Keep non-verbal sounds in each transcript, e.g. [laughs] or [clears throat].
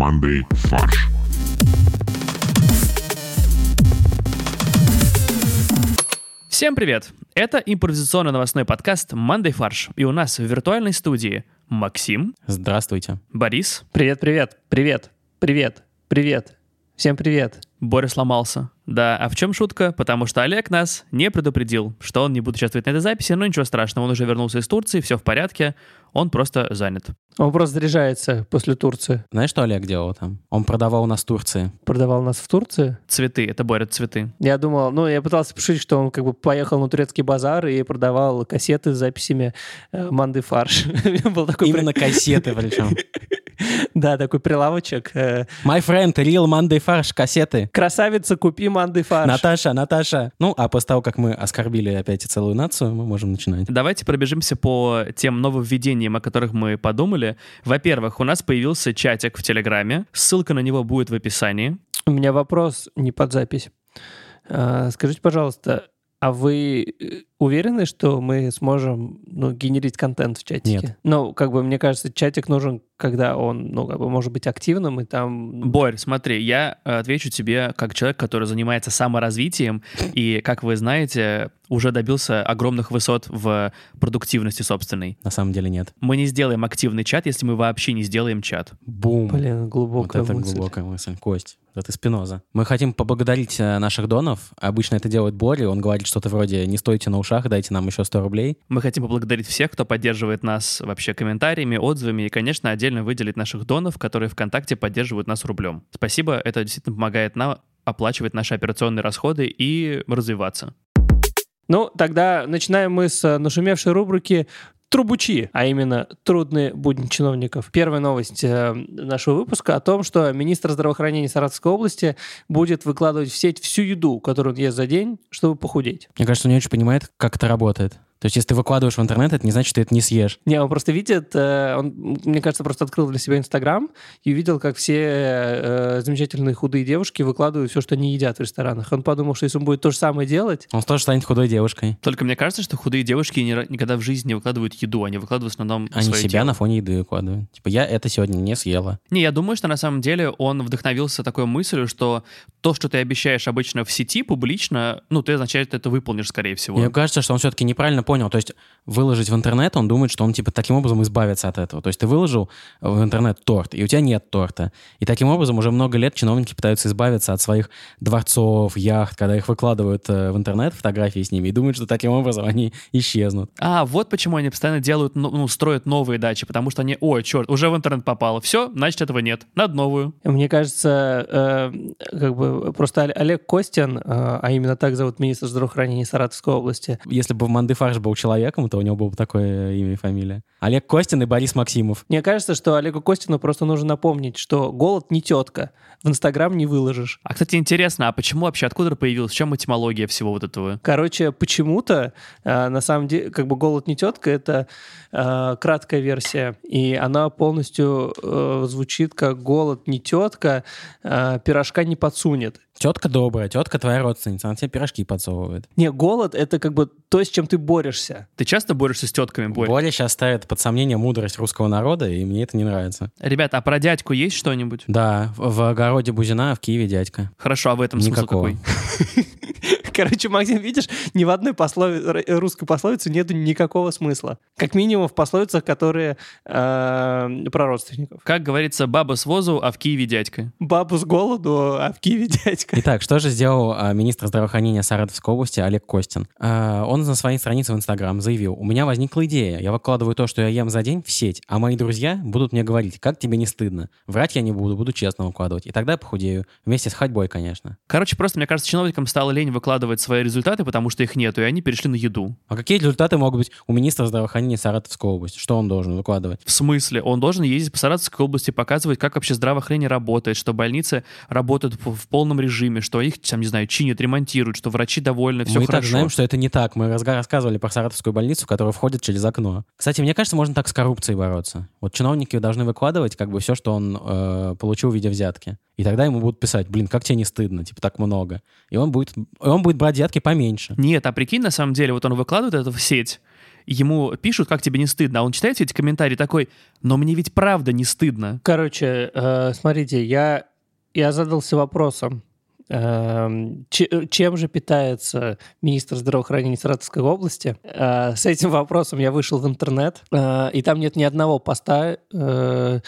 командой «Фарш». Всем привет! Это импровизационный новостной подкаст «Мандай фарш». И у нас в виртуальной студии Максим, Здравствуйте. Борис, Привет, привет, привет, привет, привет. Всем привет. Боря сломался. Да, а в чем шутка? Потому что Олег нас не предупредил, что он не будет участвовать на этой записи, но ничего страшного, он уже вернулся из Турции, все в порядке, он просто занят. Он просто заряжается после Турции. Знаешь, что Олег делал там? Он продавал нас в Турции. Продавал нас в Турции. Цветы, это Боря, цветы. Я думал, ну, я пытался пошутить, что он как бы поехал на турецкий базар и продавал кассеты с записями э, «Манды фарш». [laughs] Именно кассеты причем. [laughs] [laughs] Да, такой прилавочек. э, My friend, real Monday фарш, кассеты. Красавица, купи «Манды фарш». Наташа, Наташа. Ну, а после того, как мы оскорбили опять и целую нацию, мы можем начинать. Давайте пробежимся по тем нововведениям, о которых мы подумали. Во-первых, у нас появился чатик в Телеграме, ссылка на него будет в описании. У меня вопрос не под запись. А, Скажите, пожалуйста, а вы э, уверены, что мы сможем ну, генерить контент в чатике? Нет. Ну, как бы, мне кажется, чатик нужен, когда он, ну, как бы, может быть активным, и там... Борь, смотри, я э, отвечу тебе как человек, который занимается саморазвитием и, как вы знаете, уже добился огромных высот в продуктивности собственной. На самом деле нет. Мы не сделаем активный чат, если мы вообще не сделаем чат. Бум. Блин, Вот глубокая это мысль. глубокая мысль. Кость, это Спиноза. Мы хотим поблагодарить э, наших донов. Обычно это делает Бори. Он говорит что-то вроде «не стойте на ушах, дайте нам еще 100 рублей». Мы хотим поблагодарить всех, кто поддерживает нас вообще комментариями, отзывами и, конечно, отдельно выделить наших донов, которые ВКонтакте поддерживают нас рублем. Спасибо, это действительно помогает нам оплачивать наши операционные расходы и развиваться. Ну, тогда начинаем мы с нашумевшей рубрики Трубучи, а именно трудные будни чиновников. Первая новость э, нашего выпуска о том, что министр здравоохранения Саратовской области будет выкладывать в сеть всю еду, которую он ест за день, чтобы похудеть. Мне кажется, он не очень понимает, как это работает. То есть, если ты выкладываешь в интернет, это не значит, что ты это не съешь. Не, он просто видит, э, он, мне кажется, просто открыл для себя Инстаграм и увидел, как все э, замечательные худые девушки выкладывают все, что они едят в ресторанах. Он подумал, что если он будет то же самое делать, Он тоже станет худой девушкой. Только мне кажется, что худые девушки никогда в жизни не выкладывают еду, они выкладывают в основном Они себя тело. на фоне еды выкладывают. Типа, я это сегодня не съела. Не, я думаю, что на самом деле он вдохновился такой мыслью, что то, что ты обещаешь обычно в сети публично, ну, ты, означает, это выполнишь, скорее всего. Мне кажется, что он все-таки неправильно понял. То есть выложить в интернет, он думает, что он типа таким образом избавится от этого. То есть ты выложил в интернет торт, и у тебя нет торта. И таким образом уже много лет чиновники пытаются избавиться от своих дворцов, яхт, когда их выкладывают э, в интернет, фотографии с ними, и думают, что таким образом они исчезнут. А, вот почему они постоянно делают, ну, ну, строят новые дачи, потому что они, ой, черт, уже в интернет попало. Все, значит, этого нет. Надо новую. Мне кажется, э, как бы просто Оле- Олег Костин, э, а именно так зовут министр здравоохранения Саратовской области, Если бы Манды Фарш был человеком, то у него было бы такое имя и фамилия. Олег Костин и Борис Максимов. мне кажется, что Олегу Костину просто нужно напомнить, что голод не тетка, в Инстаграм не выложишь. А, кстати, интересно, а почему вообще, откуда появилась, в чем этимология всего вот этого? Короче, почему-то, э, на самом деле, как бы голод не тетка, это э, краткая версия, и она полностью э, звучит как голод не тетка, э, пирожка не подсунет. Тетка добрая, тетка твоя родственница, она тебе пирожки подсовывает. Не, голод это как бы то, с чем ты борешься. Ты часто борешься с тетками, Борь? Боря сейчас ставит под сомнение мудрость русского народа, и мне это не нравится. Ребята, а про дядьку есть что-нибудь? Да, в огороде Бузина, в Киеве дядька. Хорошо, а в этом смысл Никакого. какой? [laughs] [laughs] Короче, Максим, видишь, ни в одной послови- русской пословице нету никакого смысла. Как минимум в пословицах, которые э, про родственников. Как говорится, баба с возу, а в Киеве дядька. Бабу с голоду, а в Киеве дядька. Итак, что же сделал а, министр здравоохранения Саратовской области Олег Костин? А, он на своей странице в Инстаграм заявил, у меня возникла идея, я выкладываю то, что я ем за день в сеть, а мои друзья будут мне говорить, как тебе не стыдно. Врать я не буду, буду честно выкладывать. И тогда я похудею. Вместе с ходьбой, конечно. Короче, просто, мне кажется, чиновникам стало лень выкладывать свои результаты, потому что их нету, и они перешли на еду. А какие результаты могут быть у министра здравоохранения Саратовской области? Что он должен выкладывать? В смысле? Он должен ездить по Саратовской области, показывать, как вообще здравоохранение работает, что больницы работают в, полном режиме, что их, там, не знаю, чинят, ремонтируют, что врачи довольны, все Мы хорошо. так знаем, что это не так. Мы рассказывали про Саратовскую больницу, которая входит через окно. Кстати, мне кажется, можно так с коррупцией бороться. Вот чиновники должны выкладывать как бы все, что он э, получил в виде взятки. И тогда ему будут писать, блин, как тебе не стыдно, типа так много. И он будет, и он будет брать взятки поменьше. Нет, а прикинь, на самом деле, вот он выкладывает это в сеть, ему пишут, как тебе не стыдно, а он читает все эти комментарии такой, но мне ведь правда не стыдно. Короче, э, смотрите, я, я задался вопросом, че- чем же питается министр здравоохранения Саратовской области? Э, С этим вопросом я вышел в интернет, э, и там нет ни одного поста э,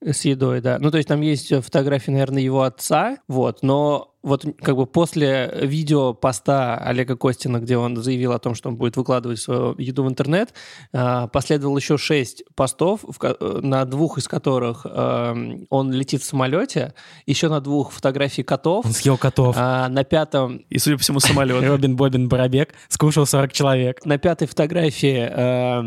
с едой, да. Ну, то есть там есть фотографии, наверное, его отца, вот, но вот как бы после видео поста Олега Костина, где он заявил о том, что он будет выкладывать свою еду в интернет, э, последовало еще шесть постов, э, на двух из которых эм, он летит в самолете, еще на двух фотографий котов, Он съел котов. а на пятом И, судя по всему, самолет. [laughs] Робин Бобин Барабек скушал 40 человек. на пятой фотографии э,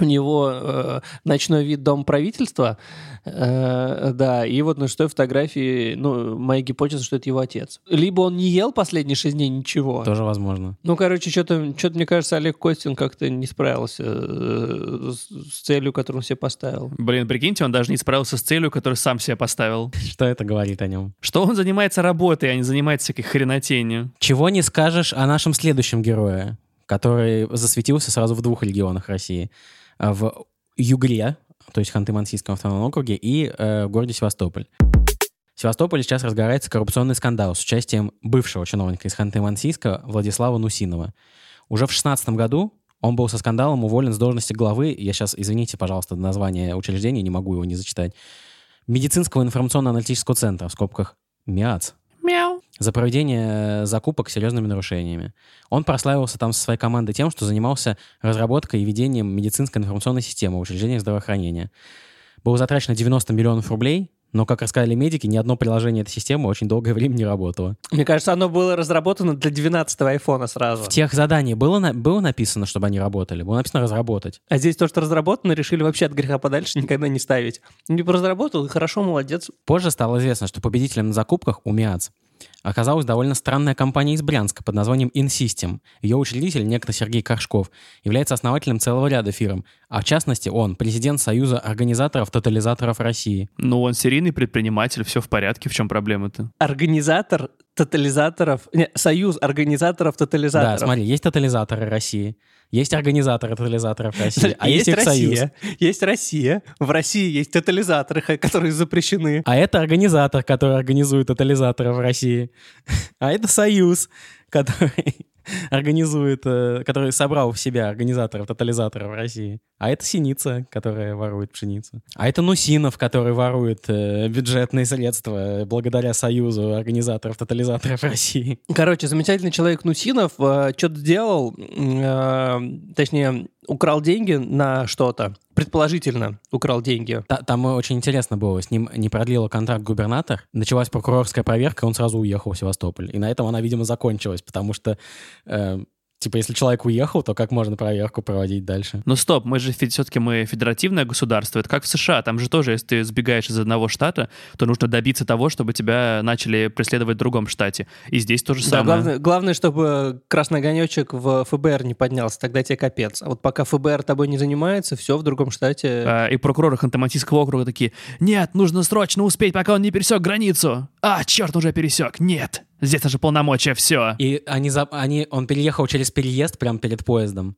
у него э, ночной вид дом правительства, э, да, и вот на шестой фотографии, ну, моя гипотеза, что это его отец. Либо он не ел последние шесть дней ничего. Тоже возможно. Ну, короче, что-то, что-то, мне кажется, Олег Костин как-то не справился э, с, с целью, которую он себе поставил. Блин, прикиньте, он даже не справился с целью, которую сам себе поставил. Что это говорит о нем? Что он занимается работой, а не занимается всякой хренотенью. Чего не скажешь о нашем следующем герое, который засветился сразу в двух регионах России. А, В Югре, то есть Ханты-Мансийском автономном округе, и э, в городе Севастополь. В Севастополе сейчас разгорается коррупционный скандал с участием бывшего чиновника из Ханты-Мансийска Владислава Нусинова. Уже в 2016 году он был со скандалом уволен с должности главы, я сейчас, извините, пожалуйста, название учреждения, не могу его не зачитать, медицинского информационно-аналитического центра, в скобках МИАЦ, Мяу. За проведение э, закупок с серьезными нарушениями. Он прославился там со своей командой тем, что занимался разработкой и ведением медицинской информационной системы в учреждениях здравоохранения. Было затрачено 90 миллионов рублей, но, как рассказали медики, ни одно приложение этой системы очень долгое время не работало. Мне кажется, оно было разработано для 12-го айфона сразу. В тех заданиях было, на- было написано, чтобы они работали? Было написано «разработать». А здесь то, что разработано, решили вообще от греха подальше никогда не ставить. Не разработал, и хорошо, молодец. Позже стало известно, что победителем на закупках у МИАЦ оказалась довольно странная компания из Брянска под названием InSystem. Ее учредитель, некто Сергей Коршков, является основателем целого ряда фирм, а в частности он президент Союза организаторов тотализаторов России. Ну, он серийный предприниматель, все в порядке, в чем проблема-то? Организатор тотализаторов... Не, союз организаторов Да, тотализаторов. смотри, есть тотализаторы России, есть организаторы тотализаторов России, а есть, их союз. Россия, есть Россия. В России есть тотализаторы, [laughs] которые запрещены. А это организатор, который организует тотализаторы в России. [laughs] А это союз, который [laughs] организует, э, который собрал в себя организаторов тотализаторов в России. А это Синица, которая ворует пшеницу. А это Нусинов, который ворует э, бюджетные средства благодаря союзу организаторов тотализаторов [laughs] России. Короче, замечательный человек Нусинов что-то сделал, м, э, точнее, украл деньги на что-то. Предположительно, украл деньги. Та- Там очень интересно было. С ним не продлила контракт губернатор. Началась прокурорская проверка, он сразу уехал в Севастополь. И на этом она, видимо, закончилась, потому что, э, типа, если человек уехал, то как можно проверку проводить дальше? Ну стоп, мы же все-таки мы федеративное государство. Это как в США. Там же тоже, если ты сбегаешь из одного штата, то нужно добиться того, чтобы тебя начали преследовать в другом штате. И здесь то же Да, самое. главное, главное, чтобы красный огонечек в ФБР не поднялся, тогда тебе капец. А вот пока ФБР тобой не занимается, все в другом штате. А, И прокуроры Ханты-Мансийского округа такие, нет, нужно срочно успеть, пока он не пересек границу. А, черт, уже пересек. Нет, здесь даже полномочия, все. И они, за- они, он переехал через переезд прямо перед поездом.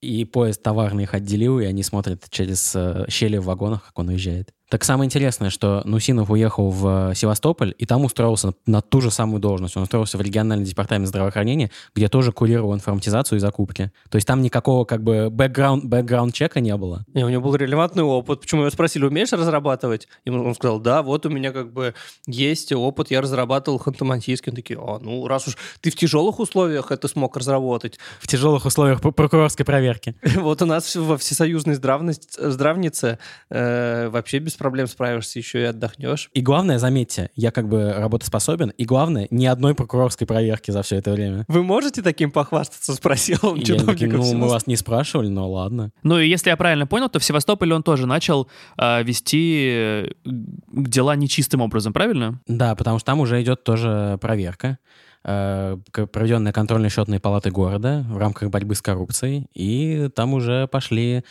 И поезд товарный их отделил, и они смотрят через э, щели в вагонах, как он уезжает. Так самое интересное, что Нусинов уехал в э, Севастополь, и там устроился на, ту же самую должность. Он устроился в региональный департамент здравоохранения, где тоже курировал информатизацию и закупки. То есть там никакого как бы бэкграунд, бэкграунд-чека не было. И у него был релевантный опыт. Почему его спросили, умеешь разрабатывать? И он сказал, да, вот у меня как бы есть опыт, я разрабатывал ханты-мансийский. Он такие, а, ну, раз уж ты в тяжелых условиях это смог разработать, В тяжелых условиях пр- прокурорской проверки. [laughs] вот у нас во всесоюзной здравнице э, вообще без проблем справишься, еще и отдохнешь. И главное, заметьте, я как бы работоспособен, и главное, ни одной прокурорской проверки за все это время. Вы можете таким похвастаться, [laughs] спросил он чиновников. ну, мы вас не спрашивали, но ладно. Ну и если я правильно понял, то в Севастополе он тоже начал а, вести э, дела нечистым образом, правильно? Да, потому что там уже идет тоже проверка, э, проведенная контрольно-счетной палатой города в рамках борьбы с коррупцией, и там уже пошли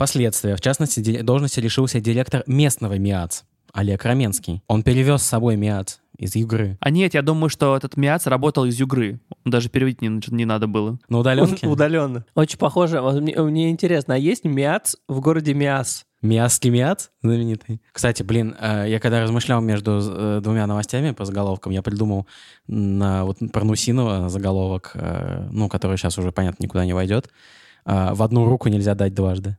последствия. В частности, должности лишился директор местного МИАЦ Олег Раменский. Он перевез с собой МИАЦ из игры. А нет, я думаю, что этот Миац работал из Югры. Даже переводить не, не надо было. На удаленке? [laughs] Удаленно. Очень похоже. Вот Мне, мне интересно, а есть Миац в городе Миас? Миасский Миац знаменитый. Кстати, блин, э, я когда размышлял между э, двумя новостями по заголовкам, я придумал на, вот, про Нусинова заголовок, э, ну, который сейчас уже, понятно, никуда не войдет. В одну руку нельзя дать дважды.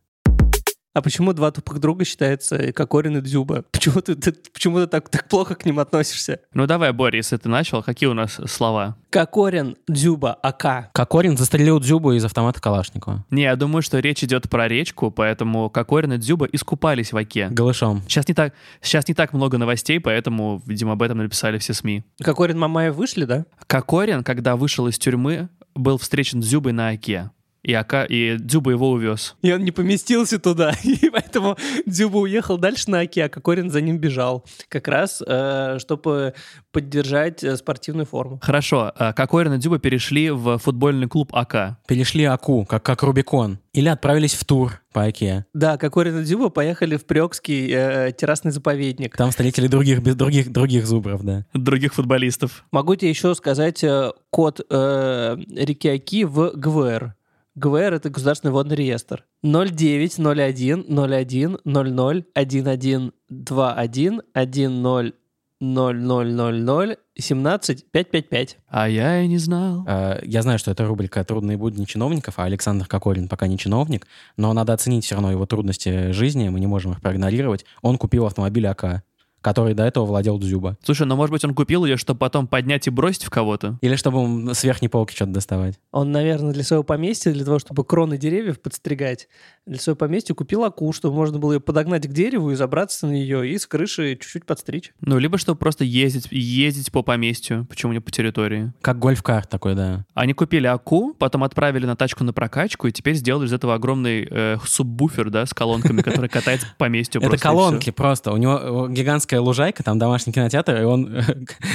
А почему два тупых друга считаются Кокорин и Дзюба? Почему ты, ты- почему ты так, так плохо к ним относишься? Ну давай, Боря, если ты начал, какие у нас слова? Кокорин, Дзюба, АК. Кокорин застрелил Дзюбу из автомата Калашникова. Не, я думаю, что речь идет про речку, поэтому Кокорин и Дзюба искупались в оке. Голышом. Сейчас не так, сейчас не так много новостей, поэтому, видимо, об этом написали все СМИ. Кокорин, Мамаев вышли, да? Кокорин, когда вышел из тюрьмы, был встречен Дзюбой на оке. И, Ака, и Дзюба его увез. И он не поместился туда, [laughs] и поэтому Дзюба уехал дальше на Оке, а Кокорин за ним бежал. Как раз, э, чтобы поддержать э, спортивную форму. Хорошо, Кокорин и Дзюба перешли в футбольный клуб АК. Перешли Аку, как, как Рубикон. Или отправились в тур по Оке. Да, Кокорин и Дзюба поехали в Приокский э, террасный заповедник. Там встретили других, без- других, других зубров, да. Других футболистов. Могу тебе еще сказать э, код э, реки Оки в ГВР. ГВР — это Государственный водный реестр. 0901 01 00 11 21 10 0000 17 555. А я и не знал. Э, Я знаю, что это рубрика «Трудные будни чиновников», а Александр Кокорин пока не чиновник, но надо оценить все равно его трудности жизни, мы не можем их проигнорировать. Он купил автомобиль АК, который до этого владел Дзюба. Слушай, ну может быть он купил ее, чтобы потом поднять и бросить в кого-то? Или чтобы с верхней полки что-то доставать. Он, наверное, для своего поместья, для того, чтобы кроны деревьев подстригать, для своего поместья купил аку, чтобы можно было ее подогнать к дереву и забраться на нее и с крыши чуть-чуть подстричь. Ну, либо чтобы просто ездить, ездить по поместью, почему не по территории. Как гольф-карт такой, да. Они купили АКУ, потом отправили на тачку на прокачку, и теперь сделали из этого огромный э, субвуфер, да, с колонками, который катается по поместью. Это колонки просто. У него э, гигантская лужайка, там домашний кинотеатр, и он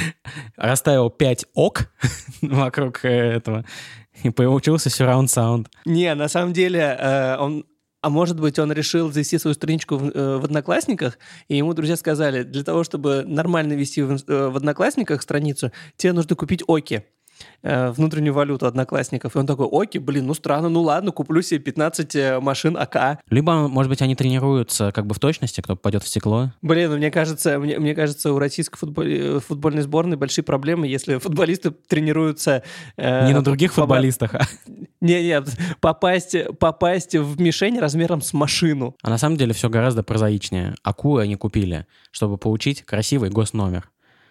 [laughs] расставил 5 ок [laughs] вокруг э, этого. И получился surround sound. Не, на самом деле э, он... А может быть, он решил завести свою страничку в, э, в Одноклассниках, и ему друзья сказали, для того, чтобы нормально вести в, э, в Одноклассниках страницу, тебе нужно купить Оки, э, внутреннюю валюту Одноклассников. И он такой, Оки, блин, ну странно, ну ладно, куплю себе 15 э, машин АК. Либо, может быть, они тренируются как бы в точности, кто попадет в стекло. Блин, ну, мне кажется, мне, мне кажется, у российской футбол- футбольной сборной большие проблемы, если [laughs] футболисты тренируются... э, Не на других поба- футболистах, а [laughs] Не, нет, попасть, попасть в мишень размером с машину. А на самом деле все гораздо прозаичнее. АКУ они купили, чтобы получить красивый госномер.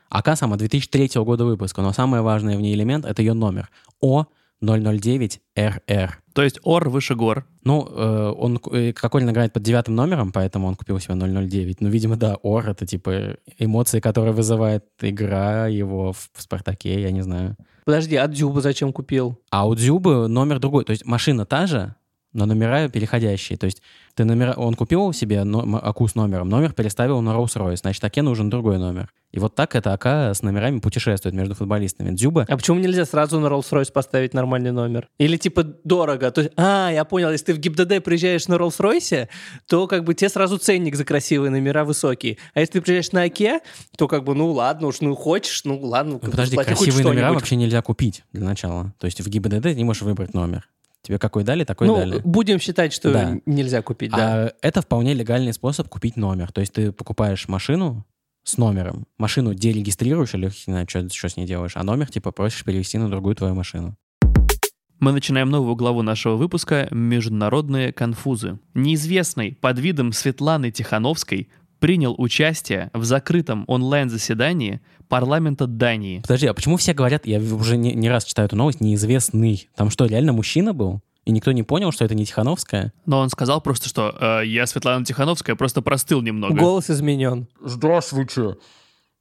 АК сама 2003 года выпуска, но самое важное в ней элемент — это ее номер. О009РР. То есть ОР выше гор. Ну, э, он, э, Кокорин играет под девятым номером, поэтому он купил себе 009. Ну, видимо, да, ОР — это типа эмоции, которые вызывает игра его в, в «Спартаке», я не знаю. Подожди, а Дзюба зачем купил? А у Дзюбы номер другой. То есть машина та же, но номера переходящие. То есть ты номера... он купил себе но... АКУ с номером, номер переставил на Rolls-Royce, значит, АКе нужен другой номер. И вот так это АК с номерами путешествует между футболистами. Дзюба А почему нельзя сразу на Rolls-Royce поставить нормальный номер? Или типа дорого? То есть, а, я понял, если ты в ГИБДД приезжаешь на Rolls-Royce, то как бы тебе сразу ценник за красивые номера высокий. А если ты приезжаешь на Оке, то как бы, ну ладно уж, ну хочешь, ну ладно. Ну, подожди, красивые номера вообще нельзя купить для начала. То есть в ГИБДД ты не можешь выбрать номер. Тебе какой дали, такой Ну, дали. будем считать, что Да. нельзя купить, да. А это вполне легальный способ купить номер. То есть ты покупаешь машину с номером. Машину дерегистрируешь или не знаю, что, что с ней делаешь, а номер типа просишь перевести на другую твою машину. Мы начинаем новую главу нашего выпуска «Международные конфузы». Неизвестный под видом Светланы Тихановской принял участие в закрытом онлайн-заседании парламента Дании. Подожди, а почему все говорят, я уже не, не раз читаю эту новость, неизвестный? Там что, реально мужчина был? И никто не понял, что это не Тихановская? Но он сказал просто, что «Э, «я Светлана Тихановская, просто простыл немного». Голос изменен. Здравствуйте,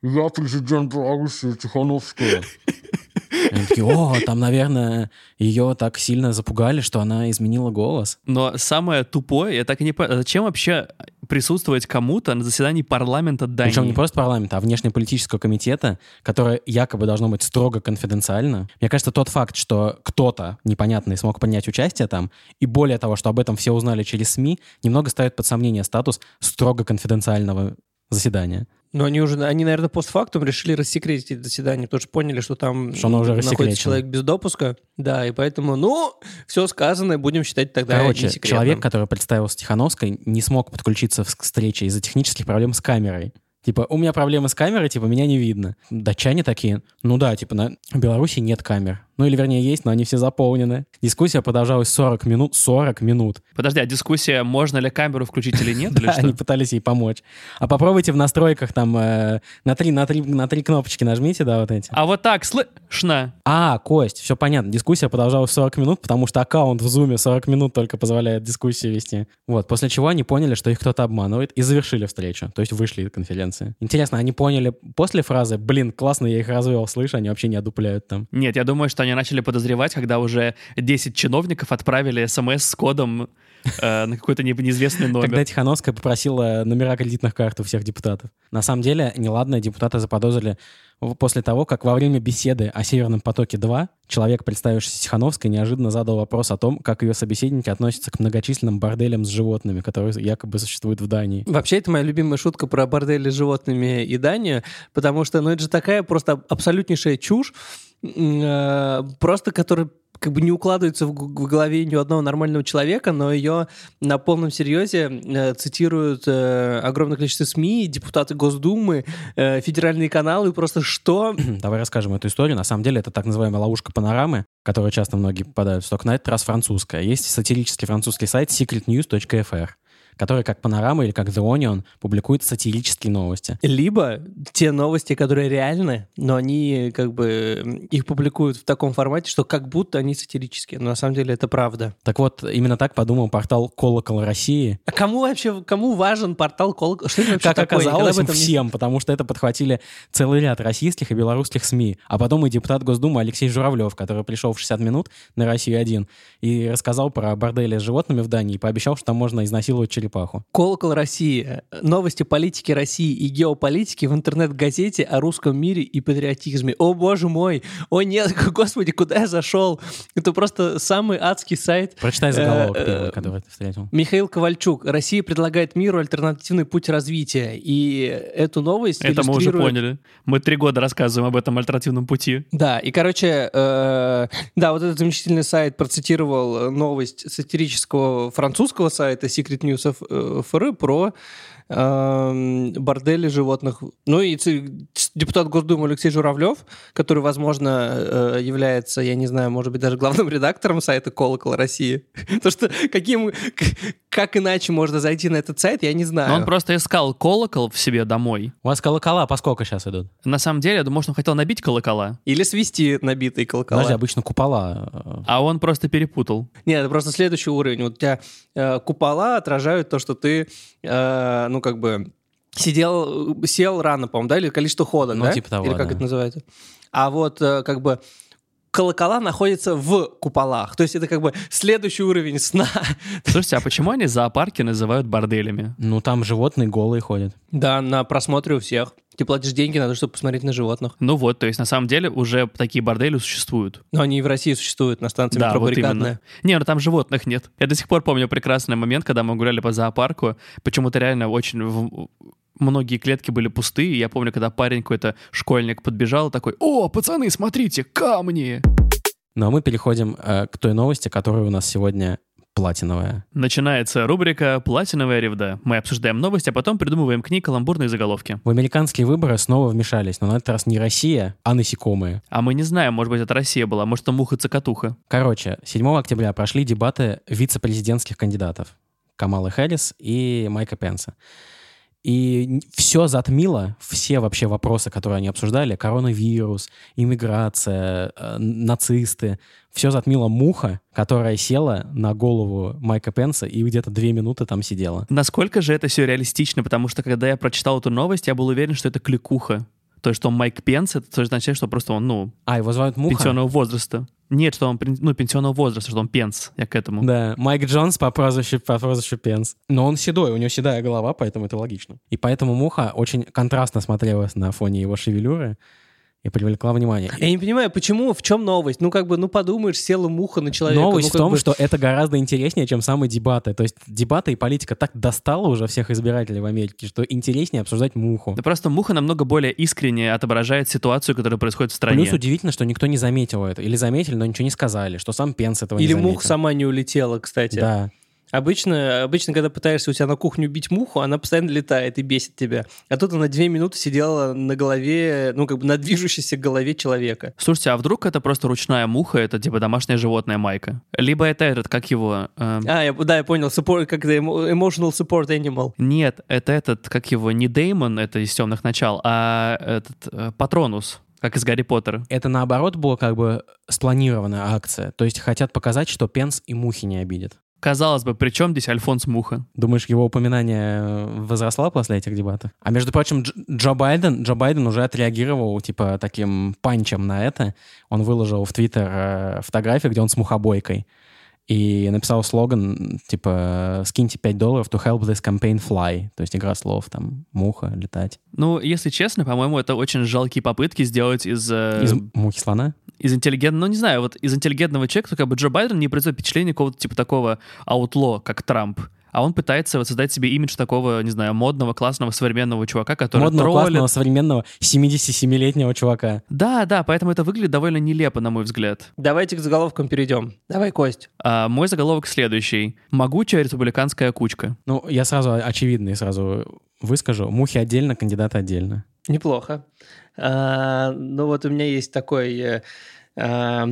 я президент Беларуси Тихановская. И [laughs] они такие, о, там, наверное, ее так сильно запугали, что она изменила голос. Но самое тупое, я так и не понял, зачем вообще присутствовать кому-то на заседании парламента Дании? Причем не просто парламента, а внешнеполитического комитета, которое якобы должно быть строго конфиденциально. Мне кажется, тот факт, что кто-то непонятный смог принять участие там, и более того, что об этом все узнали через СМИ, немного ставит под сомнение статус строго конфиденциального заседания. Но они уже, они, наверное, постфактум решили рассекретить это заседание, потому что поняли, что там Что оно уже находится человек без допуска. Да, и поэтому, ну, все сказанное будем считать тогда Короче, человек, который представился Тихановской, не смог подключиться к встрече из-за технических проблем с камерой. Типа, у меня проблемы с камерой, типа, меня не видно. Датчане такие, ну да, типа, на в Беларуси нет камер. Ну или, вернее, есть, но они все заполнены. Дискуссия продолжалась 40 минут. 40 минут. Подожди, а дискуссия, можно ли камеру включить или нет, Да, они пытались ей помочь. А попробуйте в настройках там э, на, три, на, три, на три кнопочки нажмите, да, вот эти. А вот так, слышно. А, Кость, все понятно. Дискуссия продолжалась 40 минут, потому что аккаунт в Зуме 40 минут только позволяет дискуссии вести. Вот, после чего они поняли, что их кто-то обманывает, и завершили встречу. То есть вышли из конференции. Интересно, они поняли после фразы «Блин, классно, я их развел, слышь», они вообще не одупляют там. Нет, я думаю, что они начали подозревать, когда уже 10 чиновников отправили смс с кодом э, на какой-то не- неизвестный номер. Когда Тихановская попросила номера кредитных карт у всех депутатов. На самом деле, неладное депутаты заподозрили после того, как во время беседы о «Северном потоке-2» человек, представившийся Тихановской, неожиданно задал вопрос о том, как ее собеседники относятся к многочисленным борделям с животными, которые якобы существуют в Дании. Вообще, это моя любимая шутка про бордели с животными и Данию, потому что, ну, это же такая просто абсолютнейшая чушь, просто которая как бы не укладывается в, в голове ни у одного нормального человека, но ее на полном серьезе э, цитируют э, огромное количество СМИ, депутаты Госдумы, э, федеральные каналы, просто что... [clears throat] Давай расскажем эту историю. На самом деле, это так называемая ловушка панорамы, в которую часто многие попадают. Только на этот раз французская. Есть сатирический французский сайт secretnews.fr, который как панорама или как The Onion публикует сатирические новости. Либо те новости, которые реальны, но они как бы их публикуют в таком формате, что как будто они сатирические, но на самом деле это правда. Так вот, именно так подумал портал «Колокол России», А кому вообще, кому важен портал Колокол? Что это вообще Как такое? Оказалось, этом всем, потому что это подхватили целый ряд российских и белорусских СМИ. А потом и депутат Госдумы Алексей Журавлев, который пришел в 60 минут на Россию-1 и рассказал про бордели с животными в Дании и пообещал, что там можно изнасиловать черепаху. Колокол России. Новости политики России и геополитики в интернет-газете о русском мире и патриотизме. О, боже мой! О, нет, [laughs] господи, куда я зашел? Это просто самый адский сайт. Прочитай заголовок Э, первый, который ты встретил. Михаил Ковальчук. Россия предлагает миру альтернативный путь развития. И эту новость Это мы уже поняли. Мы три года рассказываем об этом альтернативном пути. Да, и, короче, э, да, вот этот замечательный сайт процитировал новость сатирического французского сайта Secret News Э, FR про эм, бордели животных. Ну и депутат Госдумы Алексей Журавлев, который, возможно, э, является, я не знаю, может быть, даже главным [laughs] редактором сайта «Колокол России». [laughs] То что каким, как иначе можно зайти на этот сайт, я не знаю. Но он просто искал колокол в себе домой. У вас колокола по сколько сейчас идут? На самом деле, я думаю, что он хотел набить колокола, Или свести набитые колокола. Подожди, обычно купола. э, а он просто перепутал. Нет, это просто следующий уровень. Вот у тебя э, купола отражают то, что ты, э, ну, как бы, сидел, э, сел рано, по-моему, да, или количество ходок, Ну, да? типа того, Или как да. это называется? А вот, э, как бы, колокола находятся в куполах. То есть это как бы следующий уровень сна. Слушайте, а почему они зоопарки называют борделями? Ну, там животные голые ходят. Да, на просмотре у всех. Ты платишь деньги, надо, чтобы посмотреть на животных. Ну вот, то есть на самом деле уже такие бордели существуют. Но они и в России существуют на станции Да, метро вот «Баррикадная». именно. Не, ну там животных нет. Я до сих пор помню прекрасный момент, когда мы гуляли по зоопарку. Почему-то реально очень в- многие клетки были пустые. Я помню, когда парень какой-то школьник подбежал, такой, о, пацаны, смотрите, камни! Ну, а мы переходим э, к той новости, которая у нас сегодня платиновая. Начинается рубрика «Платиновая ревда». Мы обсуждаем новости, а потом придумываем к ней каламбурные заголовки. В американские выборы снова вмешались, но на этот раз не Россия, а насекомые. А мы не знаем, может быть, это Россия была, может, это муха-цокотуха. Короче, 7 октября прошли дебаты вице-президентских кандидатов Камалы Хэрис и Майка Пенса. И все затмило, все вообще вопросы, которые они обсуждали, коронавирус, иммиграция, э, нацисты, все затмило муха, которая села на голову Майка Пенса и где-то две минуты там сидела. Насколько же это все реалистично, потому что когда я прочитал эту новость, я был уверен, что это кликуха. То есть, что он Майк Пенс, это означает, что просто он, ну, А, его зовут Муха? пенсионного возраста. Нет, что он, ну, пенсионного возраста, что он Пенс, я к этому. Да, Майк Джонс по прозвищу, по прозвищу Пенс. Но он седой, у него седая голова, поэтому это логично. И поэтому Муха очень контрастно смотрелась на фоне его шевелюры. И привлекла внимание. Я не понимаю, почему, в чем новость? Ну, как бы, ну, подумаешь, села муха на человека. Новость ну, в том, бы- что это гораздо интереснее, чем самые дебаты. То есть дебаты и политика так достала уже всех избирателей в Америке, что интереснее обсуждать муху. Да просто муха намного более искренне отображает ситуацию, которая происходит в стране. Плюс удивительно, что никто не заметил это. Или заметили, но ничего не сказали, что сам Пенс этого Или не заметил. муха сама не улетела, кстати. Да. Обычно, обычно, когда пытаешься у тебя на кухню убить муху, она постоянно летает и бесит тебя. А тут она две минуты сидела на голове, ну, как бы на движущейся голове человека. Слушайте, а вдруг это просто ручная муха, это типа домашнее животное майка? Либо это этот, как его... э, А, я, да, я понял, support, как это, emo- emotional support animal. Нет, это этот, как его, не Деймон, это из темных начал, а этот э, Патронус, как из Гарри Поттера. Это наоборот была как бы спланированная акция. То есть хотят показать, что Пенс и мухи не обидит. Казалось бы, при чем здесь Альфонс Муха? Думаешь, его упоминание э, возросло после этих дебатов? А между прочим, Дж- Джо Байден, Джо Байден уже отреагировал типа таким панчем на это. Он выложил в Твиттер э, фотографию, где он с мухобойкой. И написал слоган, типа, скиньте 5 долларов to help this campaign fly. То есть игра слов, там, муха, летать. Ну, если честно, по-моему, это очень жалкие попытки сделать из... э, Из мухи слона? Из интеллигентного, ну не знаю, вот из интеллигентного человека, то как бы Джо Байден не производит впечатление какого-то типа такого аутло, как Трамп. А он пытается вот создать себе имидж такого, не знаю, модного, классного, современного чувака, который Модного, троллит. классного, современного 77-летнего чувака. Да, да, поэтому это выглядит довольно нелепо, на мой взгляд. Давайте к заголовкам перейдем. Давай, Кость. А мой заголовок следующий. Могучая республиканская кучка. Ну, я сразу очевидный сразу выскажу. Мухи отдельно, кандидаты отдельно. Неплохо. А, ну вот у меня есть такой э, а,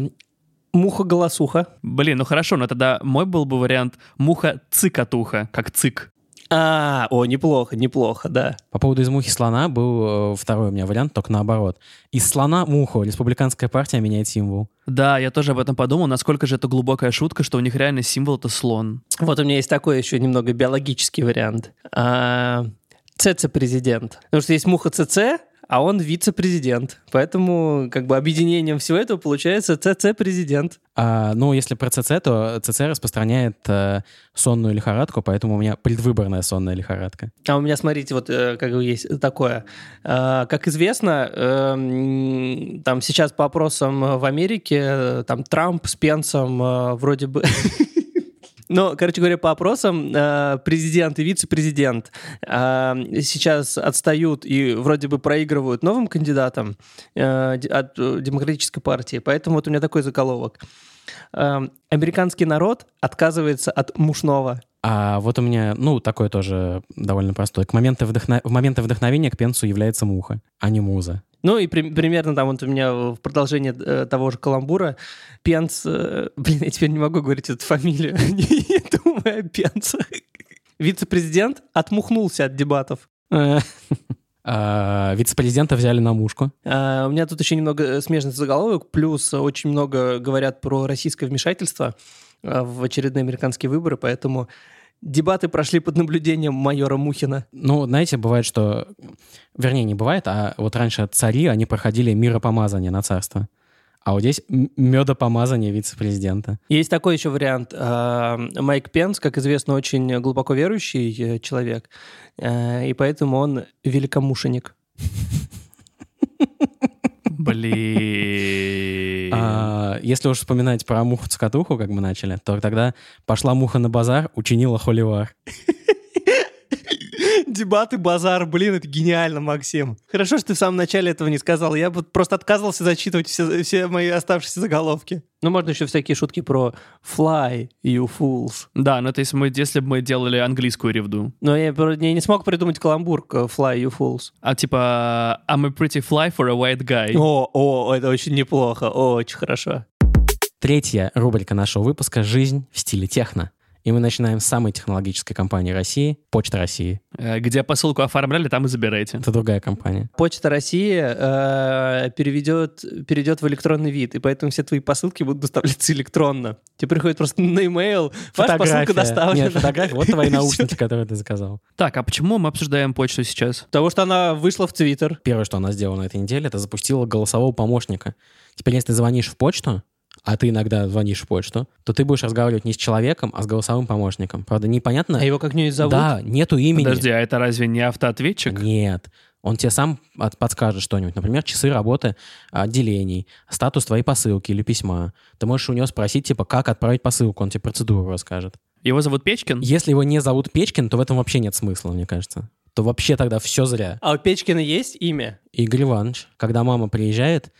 муха-голосуха. Блин, ну хорошо, но тогда мой был бы вариант муха-цикатуха, как цик. А, о, неплохо, неплохо, да. По поводу из мухи слона был э, второй у меня вариант, только наоборот. Из слона муху республиканская партия меняет символ. Да, я тоже об этом подумал, насколько же это глубокая шутка, что у них реально символ это слон. Вот у меня есть такой еще немного биологический вариант. А, ЦЦ-президент. Потому что есть муха ЦЦ, а он вице-президент. Поэтому как бы объединением всего этого получается ЦЦ-президент. А, ну, если про ЦЦ, то ЦЦ распространяет э, сонную лихорадку, поэтому у меня предвыборная сонная лихорадка. А у меня, смотрите, вот э, как бы есть такое. А, Как известно, эм, там сейчас по опросам в Америке, э, там Трамп с Пенсом э, вроде бы... [laughs] Ну, короче говоря, по опросам э, президент и вице-президент э, сейчас отстают и вроде бы проигрывают новым кандидатам э, от демократической партии. Поэтому вот у меня такой заголовок. Американский народ отказывается от мушного. А вот у меня, ну, такой тоже довольно простой. К моменту вдохно- В моменты вдохновения к пенсу является муха, а не муза. Ну и при- примерно там вот у меня в продолжение э, того же каламбура Пенс... э, блин, я теперь не могу говорить эту фамилию. [laughs] Не думаю о Пенс. Вице-президент отмухнулся от дебатов. Э, а, Вице-президента взяли на мушку. А, У меня тут еще немного э, смежный заголовок, плюс очень много говорят про российское вмешательство э, в очередные американские выборы, поэтому дебаты прошли под наблюдением майора Мухина. Ну, знаете, бывает, что... Вернее, не бывает, а вот раньше цари, они проходили миропомазание на царство. А вот здесь медопомазание вице-президента. Есть такой еще вариант. А, Майк Пенс, как известно, очень глубоко верующий э, человек, э, и поэтому он великомушенник. Блин. А, если уж вспоминать про муху-цокотуху, как мы начали, то тогда пошла муха на базар, учинила холивар. Дебаты, базар, блин, это гениально, Максим. Хорошо, что ты в самом начале этого не сказал. Я бы просто отказывался зачитывать все, все мои оставшиеся заголовки. Ну, можно еще всякие шутки про fly, you fools. Да, ну это если, мы, если бы мы делали английскую ревду. Но я, я не смог придумать каламбур fly, you fools. А типа I'm a pretty fly for a white guy. О, о, это очень неплохо, очень хорошо. Третья рубрика нашего выпуска «Жизнь в стиле техно». И мы начинаем с самой технологической компании России — Почта России. Э, Где посылку оформляли, там и забирайте. Это другая компания. Почта России э, переведет, перейдет в электронный вид, и поэтому все твои посылки будут доставляться электронно. Тебе приходит просто на e-mail, ваша посылка доставлена. Нет, фотография. Вот твои [laughs] наушники, которые ты заказал. Так, а почему мы обсуждаем почту сейчас? Потому что она вышла в Твиттер. Первое, что она сделала на этой неделе, это запустила голосового помощника. Теперь, если ты звонишь в почту, а ты иногда звонишь в почту, то ты будешь разговаривать не с человеком, а с голосовым помощником. Правда, непонятно. А его как-нибудь зовут? Да, нету имени. Подожди, а это разве не автоответчик? Нет. Он тебе сам подскажет что-нибудь. Например, часы работы отделений, статус твоей посылки или письма. Ты можешь у него спросить, типа, как отправить посылку, он тебе процедуру расскажет. Его зовут Печкин? Если его не зовут Печкин, то в этом вообще нет смысла, мне кажется. То вообще тогда все зря. А у Печкина есть имя? Игорь Иванович, когда мама приезжает,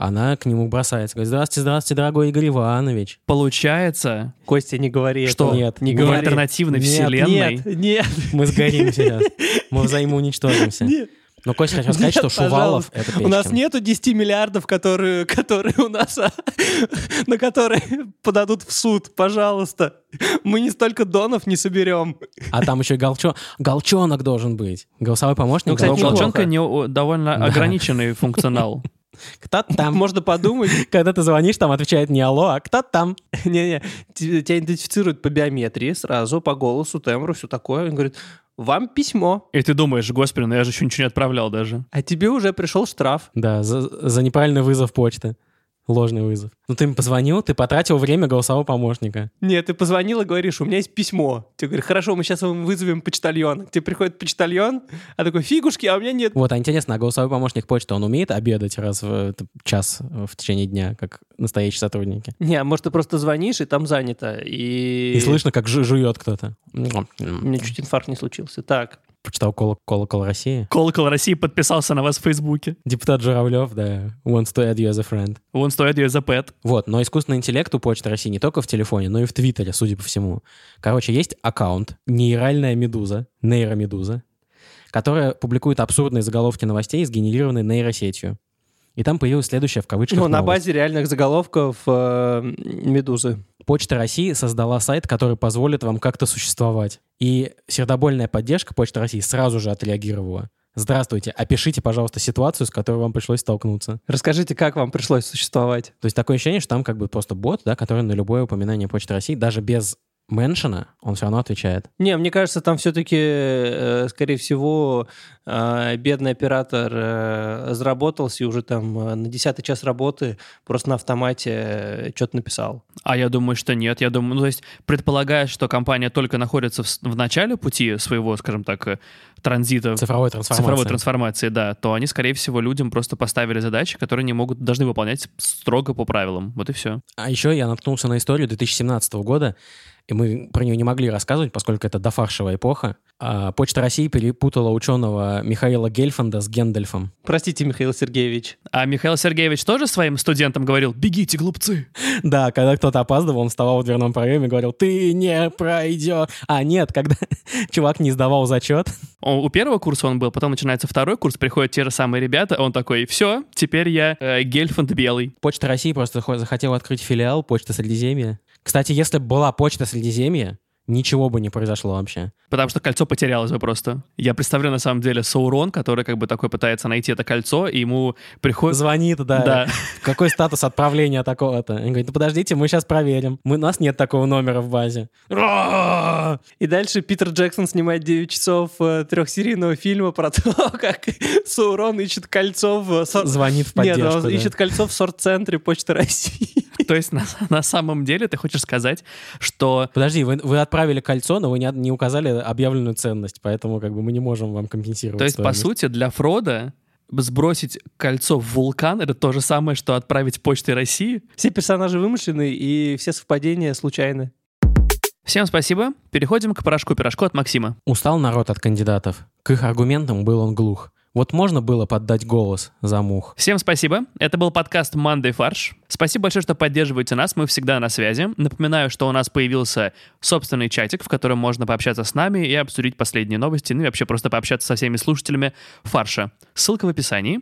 она к нему бросается. Говорит, здравствуйте, здравствуйте, дорогой Игорь Иванович. Получается, Костя, не говори что. Нет, не в говори. альтернативной Нет, вселенной Нет, нет, Мы сгорим сейчас. Мы взаимоуничтожимся. нет. Но Костя хотел сказать, что Нет, Шувалов — пожалуйста. это Печкин. У нас нету 10 миллиардов, которые, которые у нас, а, на которые подадут в суд, пожалуйста. Мы не столько донов не соберем. А там еще и Галчо... Галчонок должен быть. Голосовой помощник. Ну, кстати. Голчонка не, довольно Да. ограниченный функционал. Кто там? Можно подумать. Когда ты звонишь, там отвечает не алло, а кто там? [laughs] Не-не, тебя идентифицируют по биометрии сразу, по голосу, тембру, все такое. Он говорит, вам письмо, И ты думаешь, господи, ну я же еще ничего не отправлял даже. а тебе уже пришел штраф. Да, за, за неправильный вызов почты. Ложный вызов. Ну, ты им позвонил, ты потратил время голосового помощника. Нет, ты позвонил и говоришь, у меня есть письмо. Тебе говорят, хорошо, мы сейчас вам вызовем почтальона. К тебе приходит почтальон, а такой, фигушки, а у меня нет. Вот, а интересно, а голосовой помощник почты, он умеет обедать раз в э, т- час в течение дня, как настоящие сотрудники? Не, а может, ты просто звонишь, и там занято. И, И слышно, как жу- жует кто-то. У меня чуть инфаркт не случился. Так, Почитал коло- колокол России. Колокол России подписался на вас в Фейсбуке. Депутат Журавлев, да, wants to add you as a friend. Он стоит ее за пэт. Вот, но искусственный интеллект у Почты России не только в телефоне, но и в Твиттере, судя по всему. Короче, есть аккаунт «Нейральная медуза», нейромедуза, которая публикует абсурдные заголовки новостей, сгенерированные нейросетью. И там появилась следующая в кавычках ну, на новость. базе реальных заголовков э, «Медузы». Почта России создала сайт, который позволит вам как-то существовать. И сердобольная поддержка Почты России сразу же отреагировала. Здравствуйте, опишите, пожалуйста, ситуацию, с которой вам пришлось столкнуться. Расскажите, как вам пришлось существовать? То есть такое ощущение, что там как бы просто бот, да, который на любое упоминание Почты России, даже без меншина, он все равно отвечает. Не, мне кажется, там все-таки, скорее всего, э, бедный оператор э, заработался и уже там э, на десятый час работы просто на автомате что-то написал. А я думаю, что нет. Я думаю, ну, то есть, предполагая, что компания только находится в, в начале пути своего, скажем так, э, транзита, Цифровой трансформация. цифровой трансформации, да, то они, скорее всего, людям просто поставили задачи, которые не могут, должны выполнять строго по правилам. Вот и все. А еще я наткнулся на историю 2017 года, и мы про нее не могли рассказывать, поскольку это дофаршевая эпоха. А Почта России перепутала ученого Михаила Гельфанда с Гендальфом. Простите, Михаил Сергеевич. А Михаил Сергеевич тоже своим студентам говорил «Бегите, глупцы!» [laughs] Да, когда кто-то опаздывал, он вставал в дверном проеме и говорил «Ты не пройдешь». А нет, когда [laughs] чувак не сдавал зачет, У первого курса он был, потом начинается второй курс, приходят те же самые ребята, он такой «Все, теперь я э, Гельфанд белый». Почта России просто хо- захотела открыть филиал Почта Средиземья. Кстати, если бы была Почта Средиземья, ничего бы не произошло вообще. Потому что кольцо потерялось бы просто. Я представляю, на самом деле, Саурон, который как бы такой пытается найти это кольцо, и ему приходит... Звонит, да. Да. [laughs] Какой статус отправления такого-то? Он говорит, ну подождите, мы сейчас проверим. Мы, у нас нет такого номера в базе. И дальше Питер Джексон снимает 9 часов э, трехсерийного фильма про [laughs] то, как Саурон ищет кольцо в... Звонит в Нет, поддержку. он да. ищет кольцо в сорт-центре Почты России. То есть на, на самом деле ты хочешь сказать, что Подожди, вы, вы отправили кольцо, но вы не, не указали объявленную ценность, поэтому как бы мы не можем вам компенсировать. То есть, по стоимость. сути, для Фрода сбросить кольцо в вулкан — это то же самое, что отправить почтой России. Все персонажи вымышлены, и все совпадения случайны. Всем спасибо. Переходим к порошку-пирожку от Максима. Устал народ от кандидатов. К их аргументам был он глух. Вот можно было поддать голос за мух. Всем спасибо. Это был подкаст «Мандай фарш». Спасибо большое, что поддерживаете нас. Мы всегда на связи. Напоминаю, что у нас появился собственный чатик, в котором можно пообщаться с нами и обсудить последние новости, ну и вообще просто пообщаться со всеми слушателями фарша. Ссылка в описании.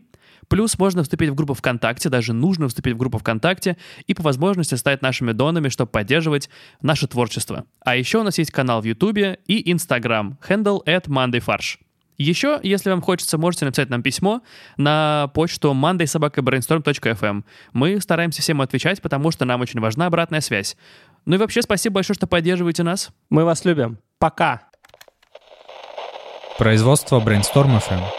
Плюс можно вступить в группу ВКонтакте, даже нужно вступить в группу ВКонтакте и по возможности стать нашими донами, чтобы поддерживать наше творчество. А еще у нас есть канал в Ютубе и Инстаграм, handle at mondayfarsh. Еще, если вам хочется, можете написать нам письмо на почту mondaysobakabrainstorm.fm. Мы стараемся всем отвечать, потому что нам очень важна обратная связь. Ну и вообще спасибо большое, что поддерживаете нас. Мы вас любим. Пока. Производство Brainstorm FM.